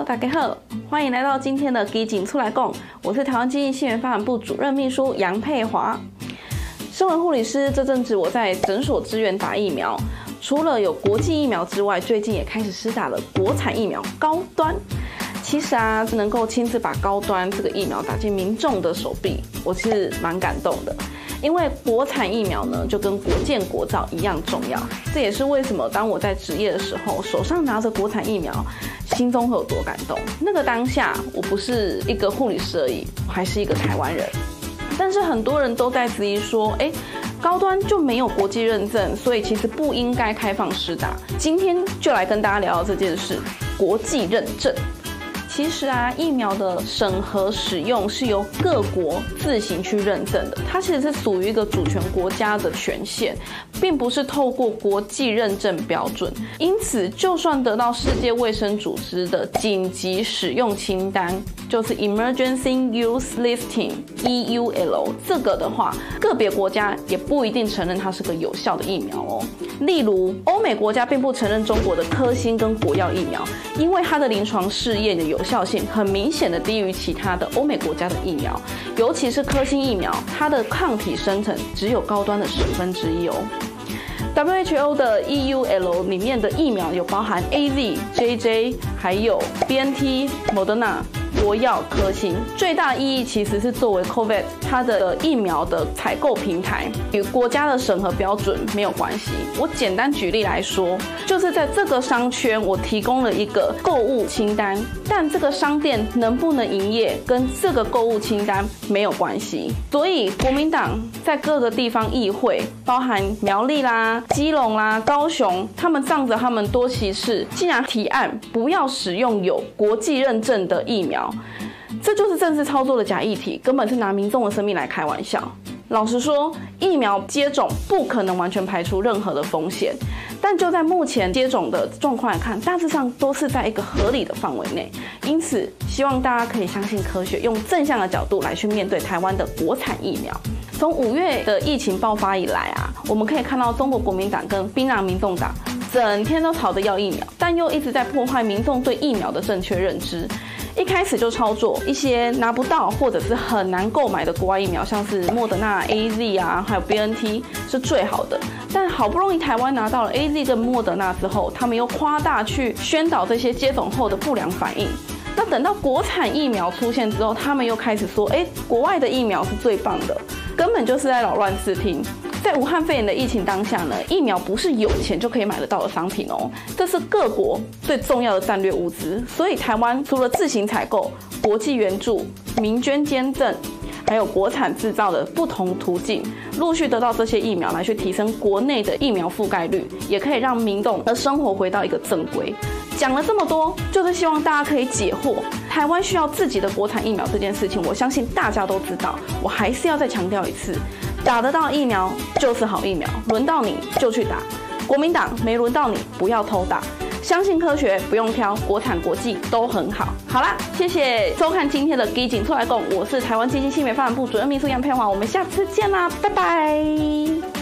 大家好，欢迎来到今天的基进出来讲，我是台湾经济新闻发展部主任秘书杨佩华。身为护理师，这阵子我在诊所支援打疫苗，除了有国际疫苗之外，最近也开始施打了国产疫苗高端。其实啊，能够亲自把高端这个疫苗打进民众的手臂，我是蛮感动的。因为国产疫苗呢，就跟国建国造一样重要。这也是为什么当我在执业的时候，手上拿着国产疫苗，心中会有多感动。那个当下，我不是一个护理师而已，我还是一个台湾人。但是很多人都在质疑说，诶，高端就没有国际认证，所以其实不应该开放施打。今天就来跟大家聊聊这件事，国际认证。其实啊，疫苗的审核使用是由各国自行去认证的，它其实是属于一个主权国家的权限，并不是透过国际认证标准。因此，就算得到世界卫生组织的紧急使用清单，就是 Emergency Use Listing（EUL） 这个的话，个别国家也不一定承认它是个有效的疫苗哦。例如，欧美国家并不承认中国的科兴跟国药疫苗，因为它的临床试验的有有效性很明显的低于其他的欧美国家的疫苗，尤其是科兴疫苗，它的抗体生成只有高端的十分之一哦。WHO 的 EUL 里面的疫苗有包含 AZ、JJ，还有 BNT、Moderna。国药科兴最大意义其实是作为 COVID 它的疫苗的采购平台，与国家的审核标准没有关系。我简单举例来说，就是在这个商圈，我提供了一个购物清单，但这个商店能不能营业跟这个购物清单没有关系。所以国民党在各个地方议会，包含苗栗啦、基隆啦、高雄，他们仗着他们多歧视，竟然提案不要使用有国际认证的疫苗。这就是政治操作的假议题，根本是拿民众的生命来开玩笑。老实说，疫苗接种不可能完全排除任何的风险，但就在目前接种的状况来看，大致上都是在一个合理的范围内。因此，希望大家可以相信科学，用正向的角度来去面对台湾的国产疫苗。从五月的疫情爆发以来啊，我们可以看到中国国民党跟槟榔民众党整天都吵着要疫苗，但又一直在破坏民众对疫苗的正确认知。一开始就操作一些拿不到或者是很难购买的国外疫苗，像是莫德纳、AZ 啊，还有 BNT 是最好的。但好不容易台湾拿到了 AZ 跟莫德纳之后，他们又夸大去宣导这些接种后的不良反应。那等到国产疫苗出现之后，他们又开始说，哎，国外的疫苗是最棒的，根本就是在扰乱视听。在武汉肺炎的疫情当下呢，疫苗不是有钱就可以买得到的商品哦，这是各国最重要的战略物资。所以台湾除了自行采购、国际援助、民捐捐赠，还有国产制造的不同途径，陆续得到这些疫苗来去提升国内的疫苗覆盖率，也可以让民众的生活回到一个正规。讲了这么多，就是希望大家可以解惑。台湾需要自己的国产疫苗这件事情，我相信大家都知道。我还是要再强调一次。打得到疫苗就是好疫苗，轮到你就去打。国民党没轮到你，不要偷打。相信科学，不用挑，国产国际都很好。好啦，谢谢收看今天的基警出来共，我是台湾基金新媒发展部主任秘书杨佩华，我们下次见啦，拜拜。